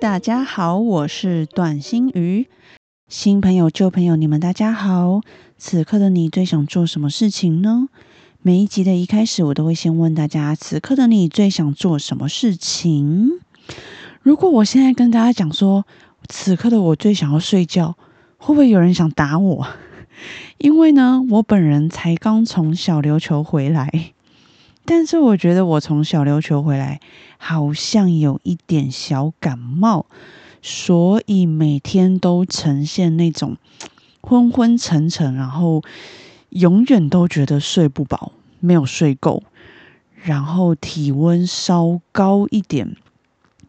大家好，我是短心鱼。新朋友、旧朋友，你们大家好。此刻的你最想做什么事情呢？每一集的一开始，我都会先问大家：此刻的你最想做什么事情？如果我现在跟大家讲说，此刻的我最想要睡觉，会不会有人想打我？因为呢，我本人才刚从小琉球回来。但是我觉得我从小琉球回来，好像有一点小感冒，所以每天都呈现那种昏昏沉沉，然后永远都觉得睡不饱，没有睡够，然后体温稍高一点，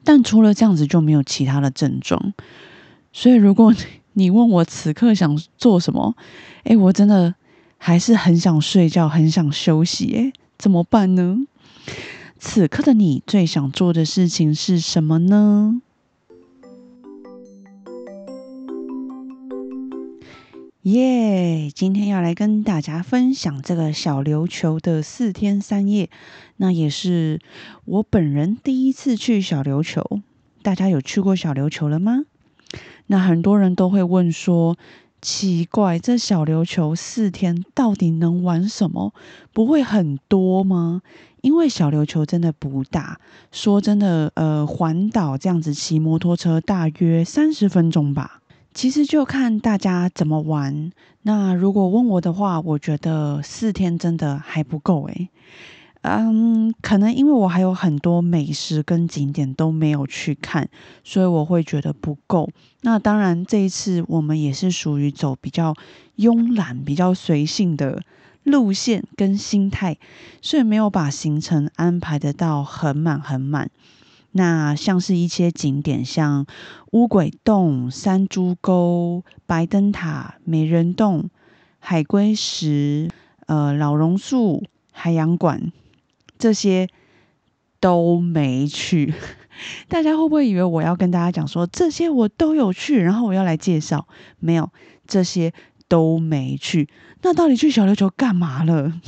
但除了这样子就没有其他的症状。所以如果你问我此刻想做什么，哎，我真的还是很想睡觉，很想休息，哎。怎么办呢？此刻的你最想做的事情是什么呢？耶！今天要来跟大家分享这个小琉球的四天三夜，那也是我本人第一次去小琉球。大家有去过小琉球了吗？那很多人都会问说。奇怪，这小琉球四天到底能玩什么？不会很多吗？因为小琉球真的不大。说真的，呃，环岛这样子骑摩托车大约三十分钟吧。其实就看大家怎么玩。那如果问我的话，我觉得四天真的还不够诶。嗯，可能因为我还有很多美食跟景点都没有去看，所以我会觉得不够。那当然，这一次我们也是属于走比较慵懒、比较随性的路线跟心态，所以没有把行程安排得到很满很满。那像是一些景点，像乌鬼洞、山猪沟、白灯塔、美人洞、海龟石、呃老榕树、海洋馆。这些都没去，大家会不会以为我要跟大家讲说这些我都有去，然后我要来介绍？没有，这些都没去。那到底去小琉球干嘛了？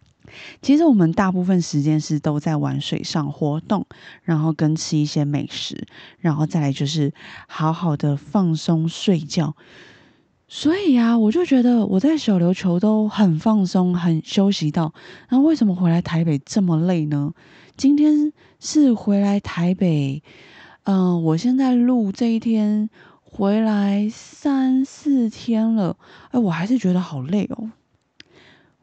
其实我们大部分时间是都在玩水上活动，然后跟吃一些美食，然后再来就是好好的放松睡觉。所以呀，我就觉得我在小琉球都很放松、很休息到。那为什么回来台北这么累呢？今天是回来台北，嗯，我现在录这一天回来三四天了，哎，我还是觉得好累哦。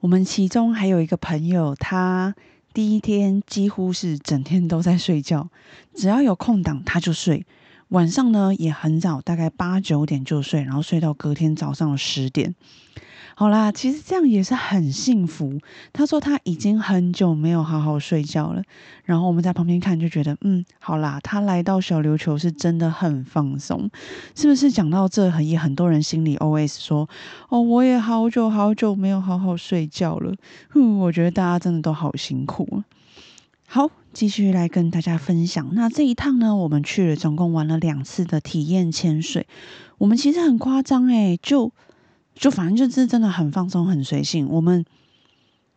我们其中还有一个朋友，他第一天几乎是整天都在睡觉，只要有空档他就睡。晚上呢也很早，大概八九点就睡，然后睡到隔天早上十点。好啦，其实这样也是很幸福。他说他已经很久没有好好睡觉了。然后我们在旁边看，就觉得嗯，好啦，他来到小琉球是真的很放松，是不是？讲到这，很也很多人心里 always 说，哦，我也好久好久没有好好睡觉了。哼，我觉得大家真的都好辛苦。好。继续来跟大家分享。那这一趟呢，我们去了，总共玩了两次的体验潜水。我们其实很夸张诶，就就反正就是真的很放松、很随性。我们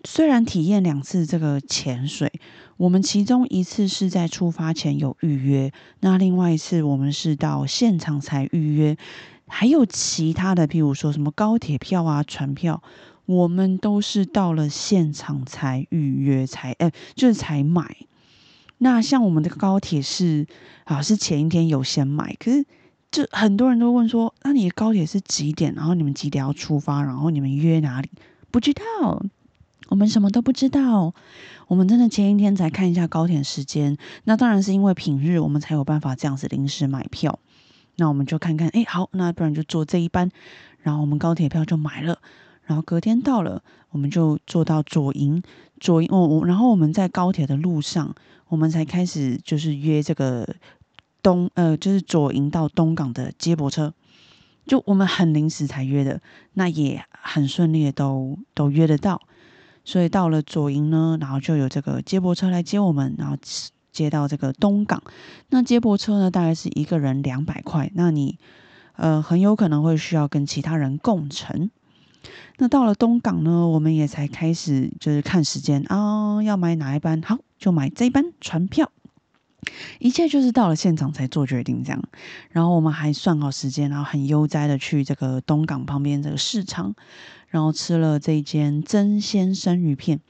虽然体验两次这个潜水，我们其中一次是在出发前有预约，那另外一次我们是到现场才预约。还有其他的，譬如说什么高铁票啊、船票，我们都是到了现场才预约，才哎，就是才买。那像我们的高铁是啊，是前一天有先买，可是就很多人都问说，那你的高铁是几点？然后你们几点要出发？然后你们约哪里？不知道，我们什么都不知道。我们真的前一天才看一下高铁时间。那当然是因为平日我们才有办法这样子临时买票。那我们就看看，哎，好，那不然就坐这一班。然后我们高铁票就买了。然后隔天到了，我们就坐到左营，左营哦，然后我们在高铁的路上。我们才开始就是约这个东呃，就是左营到东港的接驳车，就我们很临时才约的，那也很顺利的都都约得到，所以到了左营呢，然后就有这个接驳车来接我们，然后接到这个东港。那接驳车呢，大概是一个人两百块，那你呃很有可能会需要跟其他人共乘。那到了东港呢，我们也才开始就是看时间啊，要买哪一班，好就买这一班船票。一切就是到了现场才做决定，这样。然后我们还算好时间，然后很悠哉的去这个东港旁边这个市场，然后吃了这间真鲜生鱼片，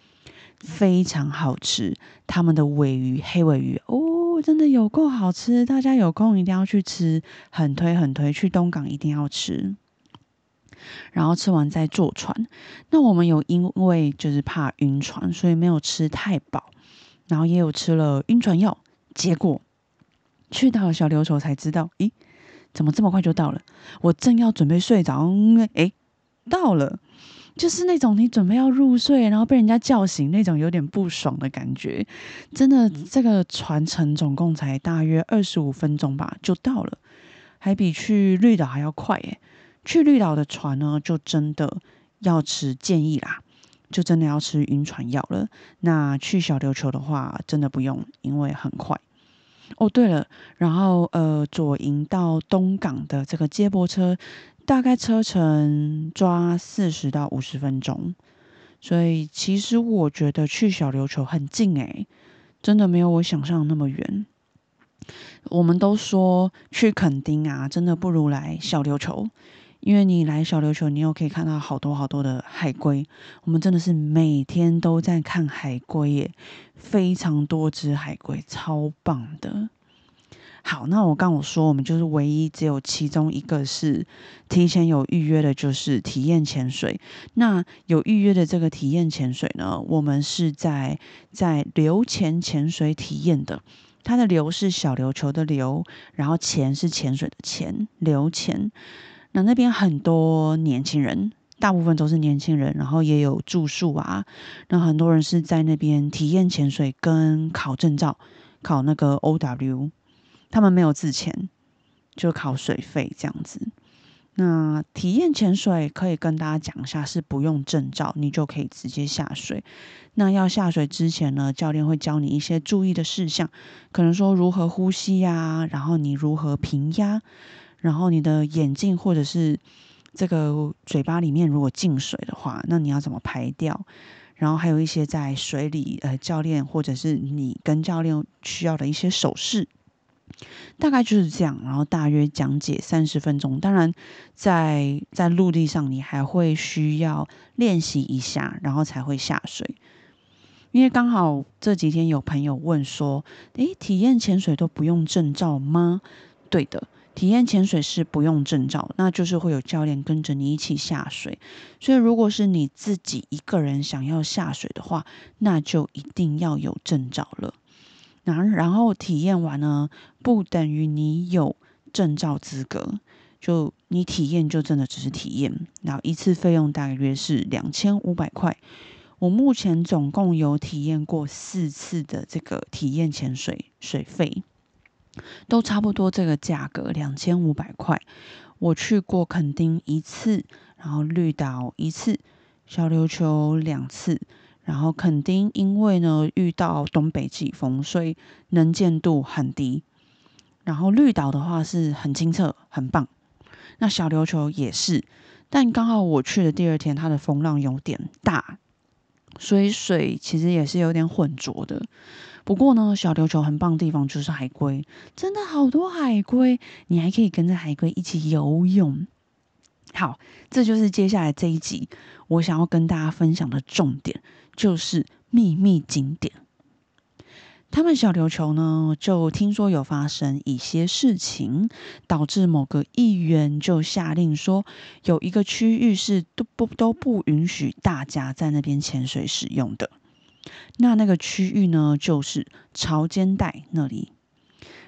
非常好吃。他们的尾鱼黑尾鱼哦，真的有够好吃，大家有空一定要去吃，很推很推，去东港一定要吃。然后吃完再坐船。那我们有因为就是怕晕船，所以没有吃太饱，然后也有吃了晕船药。结果去到了小琉球才知道，咦，怎么这么快就到了？我正要准备睡着，哎，到了，就是那种你准备要入睡，然后被人家叫醒那种有点不爽的感觉。真的，这个船程总共才大约二十五分钟吧，就到了，还比去绿岛还要快诶。去绿岛的船呢，就真的要吃建议啦。就真的要吃晕船药了。那去小琉球的话，真的不用，因为很快。哦，对了，然后呃，左营到东港的这个接驳车，大概车程抓四十到五十分钟。所以其实我觉得去小琉球很近诶，真的没有我想象那么远。我们都说去垦丁啊，真的不如来小琉球。因为你来小琉球，你又可以看到好多好多的海龟。我们真的是每天都在看海龟耶，非常多只海龟，超棒的。好，那我刚我说，我们就是唯一只有其中一个是提前有预约的，就是体验潜水。那有预约的这个体验潜水呢，我们是在在流潜潜水体验的。它的流是小琉球的流，然后潜是潜水的潜，流潜。那那边很多年轻人，大部分都是年轻人，然后也有住宿啊。那很多人是在那边体验潜水跟考证照，考那个 O W，他们没有自潜，就考水费这样子。那体验潜水可以跟大家讲一下，是不用证照，你就可以直接下水。那要下水之前呢，教练会教你一些注意的事项，可能说如何呼吸呀，然后你如何平压。然后你的眼镜或者是这个嘴巴里面如果进水的话，那你要怎么排掉？然后还有一些在水里，呃，教练或者是你跟教练需要的一些手势，大概就是这样。然后大约讲解三十分钟。当然，在在陆地上你还会需要练习一下，然后才会下水。因为刚好这几天有朋友问说：“诶，体验潜水都不用证照吗？”对的。体验潜水是不用证照，那就是会有教练跟着你一起下水。所以，如果是你自己一个人想要下水的话，那就一定要有证照了。然然后体验完呢，不等于你有证照资格。就你体验就真的只是体验，然后一次费用大约是两千五百块。我目前总共有体验过四次的这个体验潜水水费。都差不多这个价格，两千五百块。我去过垦丁一次，然后绿岛一次，小琉球两次。然后垦丁因为呢遇到东北季风，所以能见度很低。然后绿岛的话是很清澈，很棒。那小琉球也是，但刚好我去的第二天，它的风浪有点大，所以水其实也是有点浑浊的。不过呢，小琉球很棒的地方就是海龟，真的好多海龟，你还可以跟着海龟一起游泳。好，这就是接下来这一集我想要跟大家分享的重点，就是秘密景点。他们小琉球呢，就听说有发生一些事情，导致某个议员就下令说，有一个区域是都不都不允许大家在那边潜水使用的。那那个区域呢，就是潮间带那里。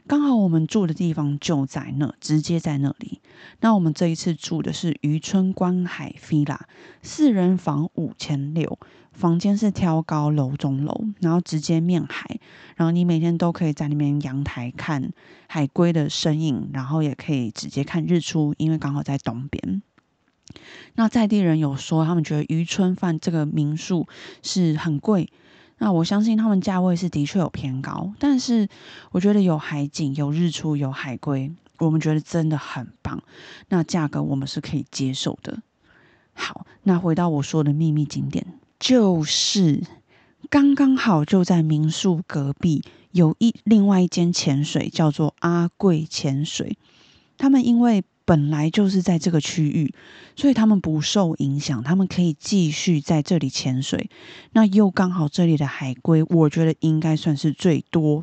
刚好我们住的地方就在那，直接在那里。那我们这一次住的是渔村观海 villa，四人房五千六，房间是挑高楼中楼，然后直接面海，然后你每天都可以在那边阳台看海龟的身影，然后也可以直接看日出，因为刚好在东边。那在地人有说，他们觉得渔村饭这个民宿是很贵。那我相信他们价位是的确有偏高，但是我觉得有海景、有日出、有海龟，我们觉得真的很棒。那价格我们是可以接受的。好，那回到我说的秘密景点，就是刚刚好就在民宿隔壁有一另外一间潜水，叫做阿贵潜水。他们因为本来就是在这个区域，所以他们不受影响，他们可以继续在这里潜水。那又刚好这里的海龟，我觉得应该算是最多。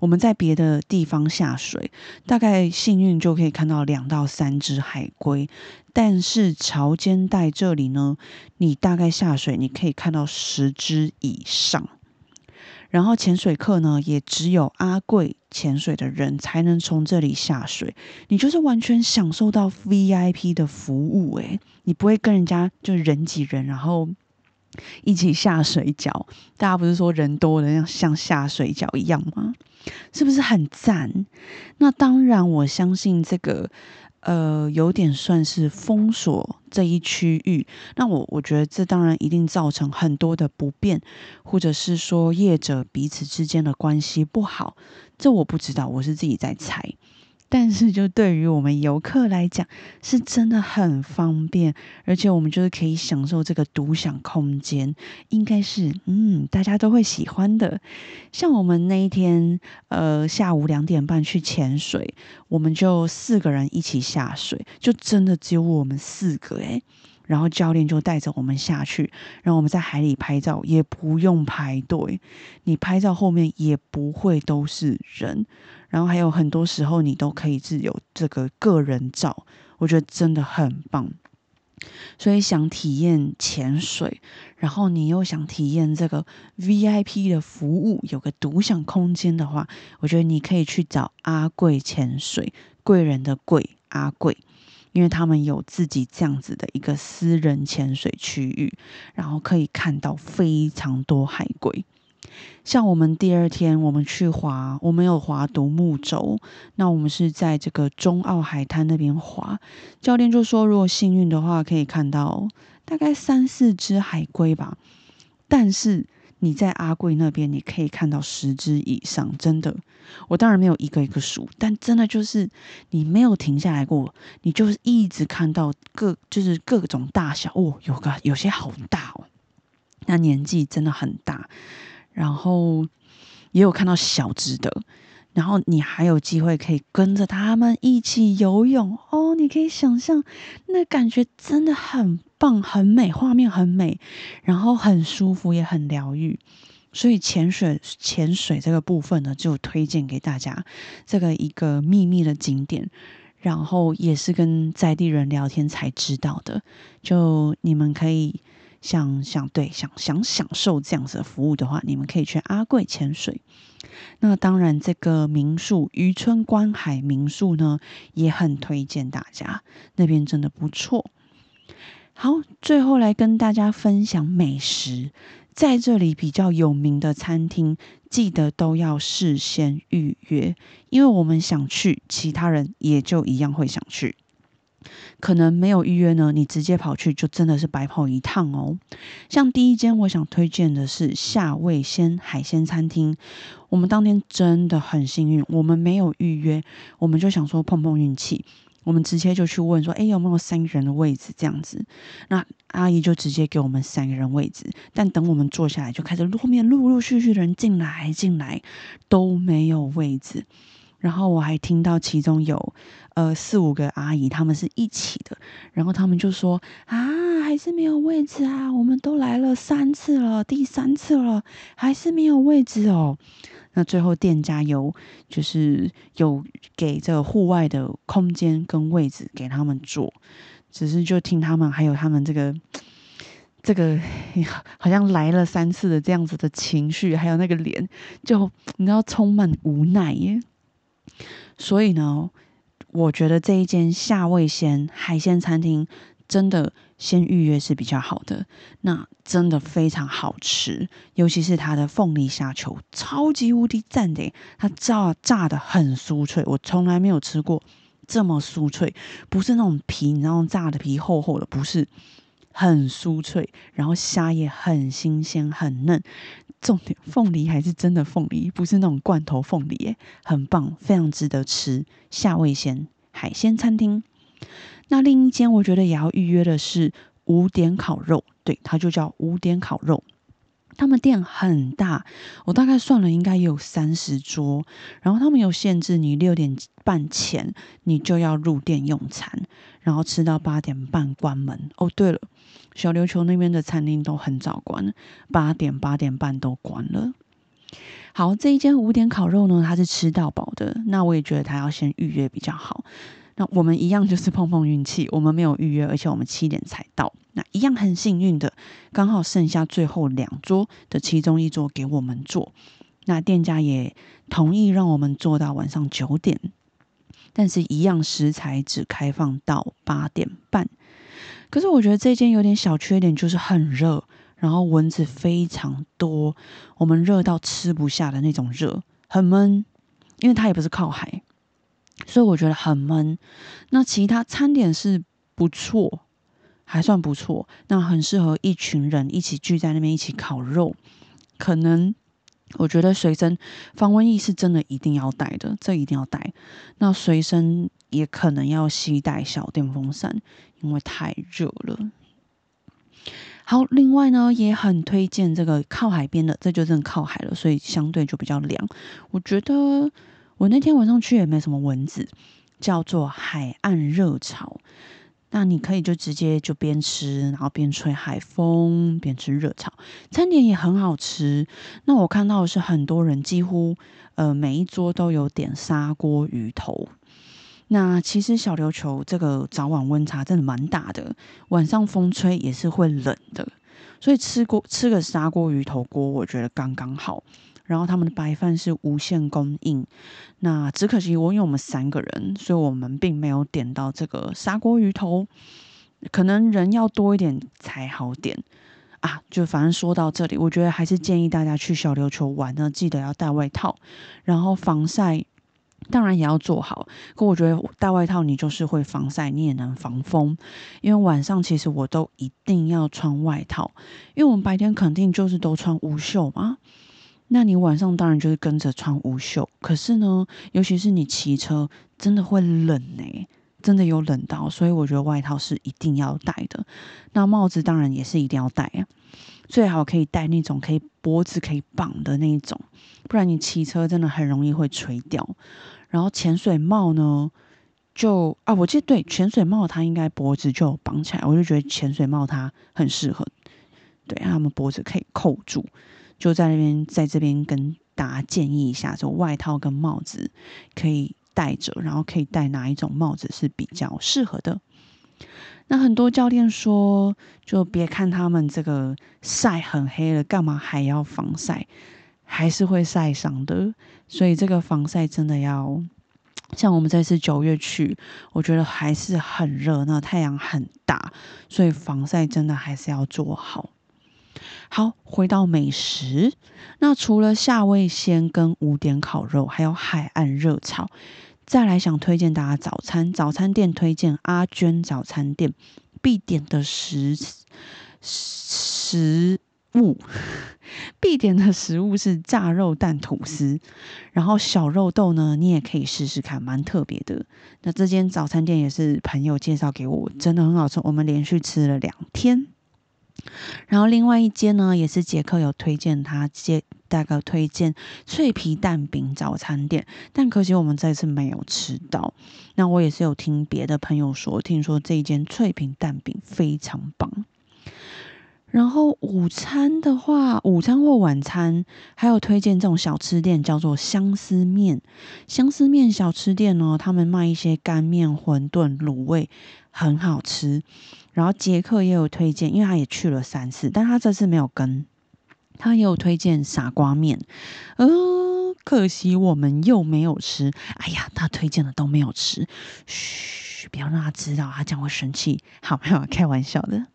我们在别的地方下水，大概幸运就可以看到两到三只海龟，但是潮间带这里呢，你大概下水你可以看到十只以上。然后潜水课呢，也只有阿贵潜水的人才能从这里下水。你就是完全享受到 VIP 的服务，诶，你不会跟人家就人挤人，然后一起下水饺。大家不是说人多的像像下水饺一样吗？是不是很赞？那当然，我相信这个。呃，有点算是封锁这一区域，那我我觉得这当然一定造成很多的不便，或者是说业者彼此之间的关系不好，这我不知道，我是自己在猜。但是，就对于我们游客来讲，是真的很方便，而且我们就是可以享受这个独享空间，应该是嗯，大家都会喜欢的。像我们那一天，呃，下午两点半去潜水，我们就四个人一起下水，就真的只有我们四个诶。然后教练就带着我们下去，然后我们在海里拍照，也不用排队，你拍照后面也不会都是人。然后还有很多时候，你都可以自由这个个人照，我觉得真的很棒。所以想体验潜水，然后你又想体验这个 VIP 的服务，有个独享空间的话，我觉得你可以去找阿贵潜水，贵人的贵阿贵，因为他们有自己这样子的一个私人潜水区域，然后可以看到非常多海龟。像我们第二天，我们去划，我们有划独木舟。那我们是在这个中澳海滩那边划。教练就说，如果幸运的话，可以看到大概三四只海龟吧。但是你在阿贵那边，你可以看到十只以上，真的。我当然没有一个一个数，但真的就是你没有停下来过，你就是一直看到各就是各种大小哦，有个有些好大哦，那年纪真的很大。然后也有看到小只的，然后你还有机会可以跟着他们一起游泳哦。你可以想象那感觉真的很棒，很美，画面很美，然后很舒服，也很疗愈。所以潜水潜水这个部分呢，就推荐给大家这个一个秘密的景点，然后也是跟在地人聊天才知道的。就你们可以。想想对，想想享受这样子的服务的话，你们可以去阿贵潜水。那当然，这个民宿渔村观海民宿呢，也很推荐大家，那边真的不错。好，最后来跟大家分享美食，在这里比较有名的餐厅，记得都要事先预约，因为我们想去，其他人也就一样会想去。可能没有预约呢，你直接跑去就真的是白跑一趟哦。像第一间我想推荐的是夏味鲜海鲜餐厅，我们当天真的很幸运，我们没有预约，我们就想说碰碰运气，我们直接就去问说，哎，有没有三个人的位置这样子？那阿姨就直接给我们三个人位置，但等我们坐下来，就开始后面陆陆续续的人进来进来，都没有位置。然后我还听到其中有呃四五个阿姨，他们是一起的，然后他们就说啊，还是没有位置啊，我们都来了三次了，第三次了，还是没有位置哦。那最后店家有就是有给这个户外的空间跟位置给他们坐，只是就听他们还有他们这个 这个 好像来了三次的这样子的情绪，还有那个脸，就你知道充满无奈耶。所以呢，我觉得这一间夏味鲜海鲜餐厅真的先预约是比较好的。那真的非常好吃，尤其是它的凤梨虾球，超级无敌赞的！它炸炸的很酥脆，我从来没有吃过这么酥脆，不是那种皮，你知道炸的皮厚厚的，不是很酥脆，然后虾也很新鲜很嫩。重点，凤梨还是真的凤梨，不是那种罐头凤梨，诶，很棒，非常值得吃。夏味鲜海鲜餐厅。那另一间我觉得也要预约的是五点烤肉，对，它就叫五点烤肉。他们店很大，我大概算了，应该有三十桌。然后他们有限制，你六点半前你就要入店用餐，然后吃到八点半关门。哦，对了。小琉球那边的餐厅都很早关，八点八点半都关了。好，这一间五点烤肉呢，它是吃到饱的。那我也觉得它要先预约比较好。我们一样就是碰碰运气，我们没有预约，而且我们七点才到。那一样很幸运的，刚好剩下最后两桌的其中一桌给我们坐。那店家也同意让我们做到晚上九点，但是一样食材只开放到八点半。可是我觉得这间有点小缺点，就是很热，然后蚊子非常多，我们热到吃不下的那种热，很闷，因为它也不是靠海，所以我觉得很闷。那其他餐点是不错，还算不错，那很适合一群人一起聚在那边一起烤肉。可能我觉得随身防蚊液是真的一定要带的，这一定要带。那随身也可能要携带小电风扇。因为太热了。好，另外呢，也很推荐这个靠海边的，这就真的靠海了，所以相对就比较凉。我觉得我那天晚上去也没什么蚊子，叫做海岸热炒。那你可以就直接就边吃，然后边吹海风，边吃热炒，餐点也很好吃。那我看到的是很多人几乎呃每一桌都有点砂锅鱼头。那其实小琉球这个早晚温差真的蛮大的，晚上风吹也是会冷的，所以吃锅吃个砂锅鱼头锅，我觉得刚刚好。然后他们的白饭是无限供应，那只可惜我因为我们三个人，所以我们并没有点到这个砂锅鱼头，可能人要多一点才好点啊。就反正说到这里，我觉得还是建议大家去小琉球玩呢，记得要带外套，然后防晒。当然也要做好，可我觉得带外套你就是会防晒，你也能防风。因为晚上其实我都一定要穿外套，因为我们白天肯定就是都穿无袖嘛。那你晚上当然就是跟着穿无袖。可是呢，尤其是你骑车，真的会冷呢，真的有冷到，所以我觉得外套是一定要戴的。那帽子当然也是一定要戴啊，最好可以戴那种可以脖子可以绑的那一种，不然你骑车真的很容易会垂掉。然后潜水帽呢，就啊，我记得对潜水帽它应该脖子就绑起来，我就觉得潜水帽它很适合，对他们脖子可以扣住，就在那边在这边跟大家建议一下，就外套跟帽子可以戴着，然后可以戴哪一种帽子是比较适合的。那很多教练说，就别看他们这个晒很黑了，干嘛还要防晒？还是会晒伤的，所以这个防晒真的要像我们这次九月去，我觉得还是很热，那太阳很大，所以防晒真的还是要做好。好，回到美食，那除了夏味鲜跟五点烤肉，还有海岸热炒，再来想推荐大家早餐，早餐店推荐阿娟早餐店必点的食食物。必点的食物是炸肉蛋吐司，然后小肉豆呢，你也可以试试看，蛮特别的。那这间早餐店也是朋友介绍给我，真的很好吃，我们连续吃了两天。然后另外一间呢，也是杰克有推荐，他接大概推荐脆皮蛋饼早餐店，但可惜我们这次没有吃到。那我也是有听别的朋友说，听说这一间脆皮蛋饼非常棒。然后午餐的话，午餐或晚餐还有推荐这种小吃店，叫做相思面。相思面小吃店呢，他们卖一些干面、馄饨、卤味，很好吃。然后杰克也有推荐，因为他也去了三次，但他这次没有跟，他也有推荐傻瓜面。呃，可惜我们又没有吃。哎呀，他推荐的都没有吃，嘘，不要让他知道，他将会生气。好，没有开玩笑的。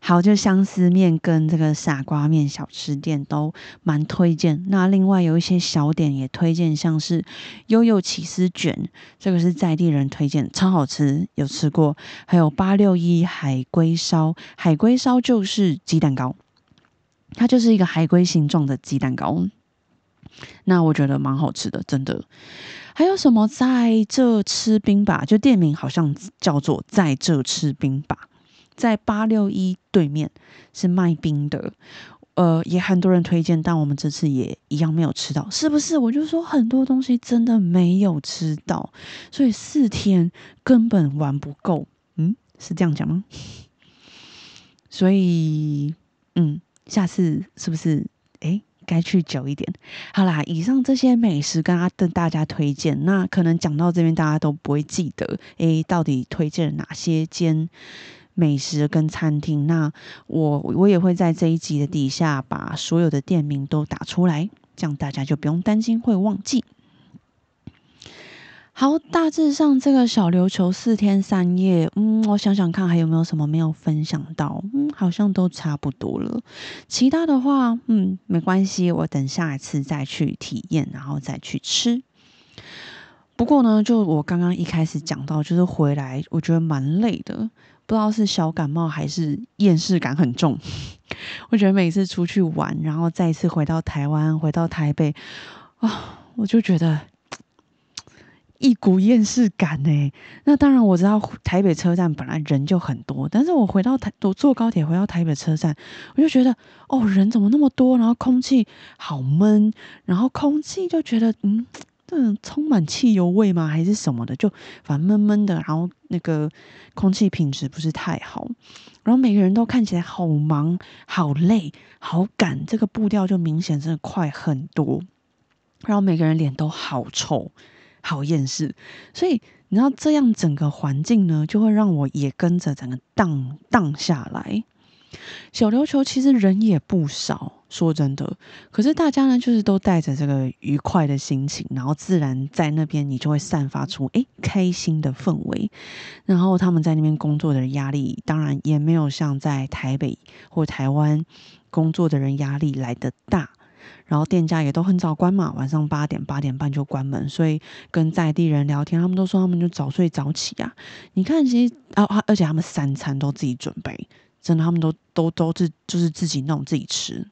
好，就相思面跟这个傻瓜面小吃店都蛮推荐。那另外有一些小点也推荐，像是悠悠起司卷，这个是在地人推荐，超好吃，有吃过。还有八六一海龟烧，海龟烧就是鸡蛋糕，它就是一个海龟形状的鸡蛋糕。那我觉得蛮好吃的，真的。还有什么在这吃冰吧？就店名好像叫做在这吃冰吧。在八六一对面是卖冰的，呃，也很多人推荐，但我们这次也一样没有吃到，是不是？我就说很多东西真的没有吃到，所以四天根本玩不够，嗯，是这样讲吗？所以，嗯，下次是不是？哎，该去久一点。好啦，以上这些美食跟阿跟大家推荐，那可能讲到这边大家都不会记得，哎，到底推荐了哪些间？美食跟餐厅，那我我也会在这一集的底下把所有的店名都打出来，这样大家就不用担心会忘记。好，大致上这个小琉球四天三夜，嗯，我想想看还有没有什么没有分享到，嗯，好像都差不多了。其他的话，嗯，没关系，我等下一次再去体验，然后再去吃。不过呢，就我刚刚一开始讲到，就是回来我觉得蛮累的。不知道是小感冒还是厌世感很重，我觉得每次出去玩，然后再一次回到台湾，回到台北，啊，我就觉得一股厌世感呢。那当然我知道台北车站本来人就很多，但是我回到台，我坐高铁回到台北车站，我就觉得哦，人怎么那么多？然后空气好闷，然后空气就觉得嗯。这充满汽油味吗？还是什么的？就反正闷闷的，然后那个空气品质不是太好，然后每个人都看起来好忙、好累、好赶，这个步调就明显真的快很多。然后每个人脸都好臭、好厌世，所以你知道这样整个环境呢，就会让我也跟着整个荡荡下来。小琉球其实人也不少。说真的，可是大家呢，就是都带着这个愉快的心情，然后自然在那边，你就会散发出诶开心的氛围。然后他们在那边工作的人压力，当然也没有像在台北或台湾工作的人压力来的大。然后店家也都很早关嘛，晚上八点八点半就关门，所以跟在地人聊天，他们都说他们就早睡早起啊。你看，其实啊，而且他们三餐都自己准备，真的，他们都都都是就是自己弄自己吃。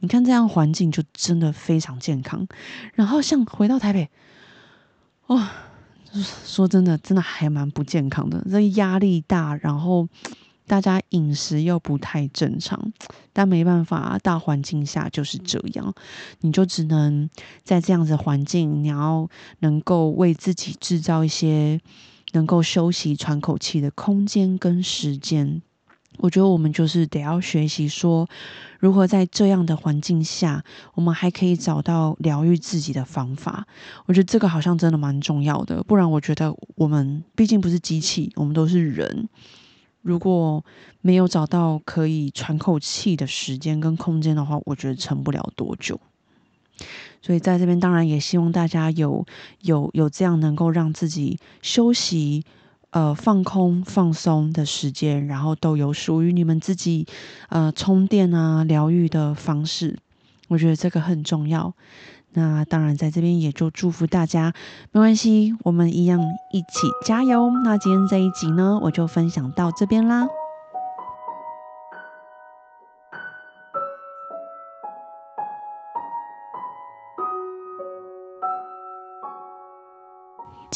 你看这样环境就真的非常健康，然后像回到台北，哇，说真的，真的还蛮不健康的。这压力大，然后大家饮食又不太正常，但没办法，大环境下就是这样，你就只能在这样子环境，你要能够为自己制造一些能够休息、喘口气的空间跟时间。我觉得我们就是得要学习说，如何在这样的环境下，我们还可以找到疗愈自己的方法。我觉得这个好像真的蛮重要的，不然我觉得我们毕竟不是机器，我们都是人。如果没有找到可以喘口气的时间跟空间的话，我觉得撑不了多久。所以在这边，当然也希望大家有有有这样能够让自己休息。呃，放空、放松的时间，然后都有属于你们自己呃充电啊、疗愈的方式，我觉得这个很重要。那当然，在这边也就祝福大家，没关系，我们一样一起加油。那今天这一集呢，我就分享到这边啦。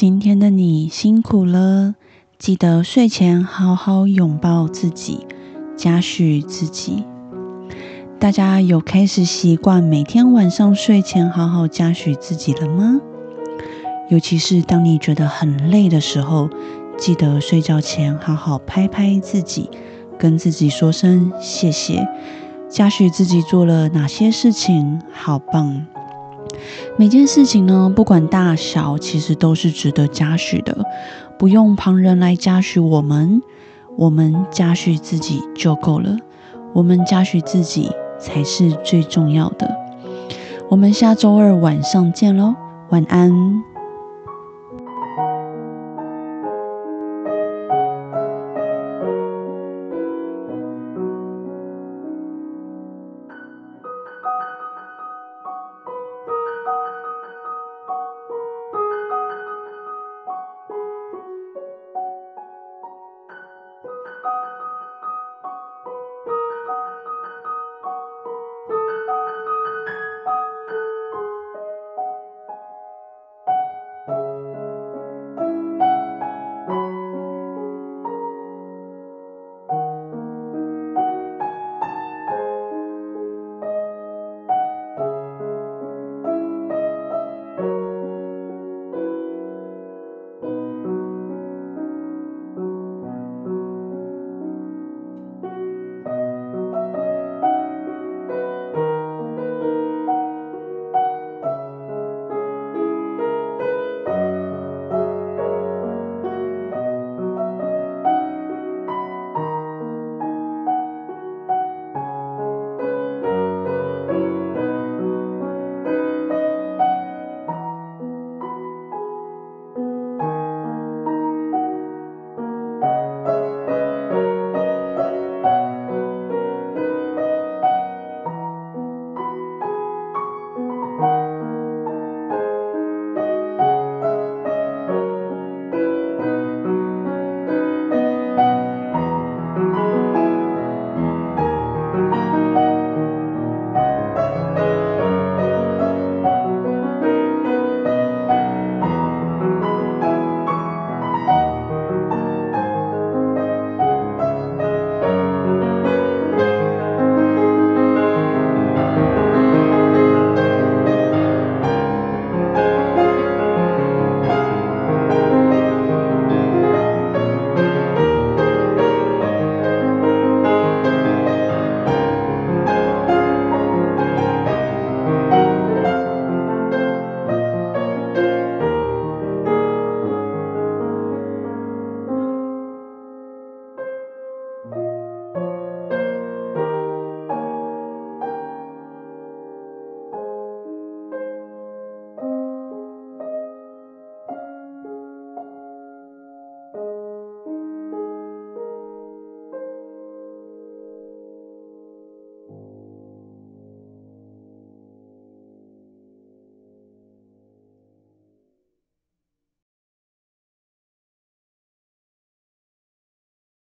今天的你辛苦了，记得睡前好好拥抱自己，嘉许自己。大家有开始习惯每天晚上睡前好好嘉许自己了吗？尤其是当你觉得很累的时候，记得睡觉前好好拍拍自己，跟自己说声谢谢，嘉许自己做了哪些事情，好棒。每件事情呢，不管大小，其实都是值得嘉许的。不用旁人来嘉许我们，我们嘉许自己就够了。我们嘉许自己才是最重要的。我们下周二晚上见喽，晚安。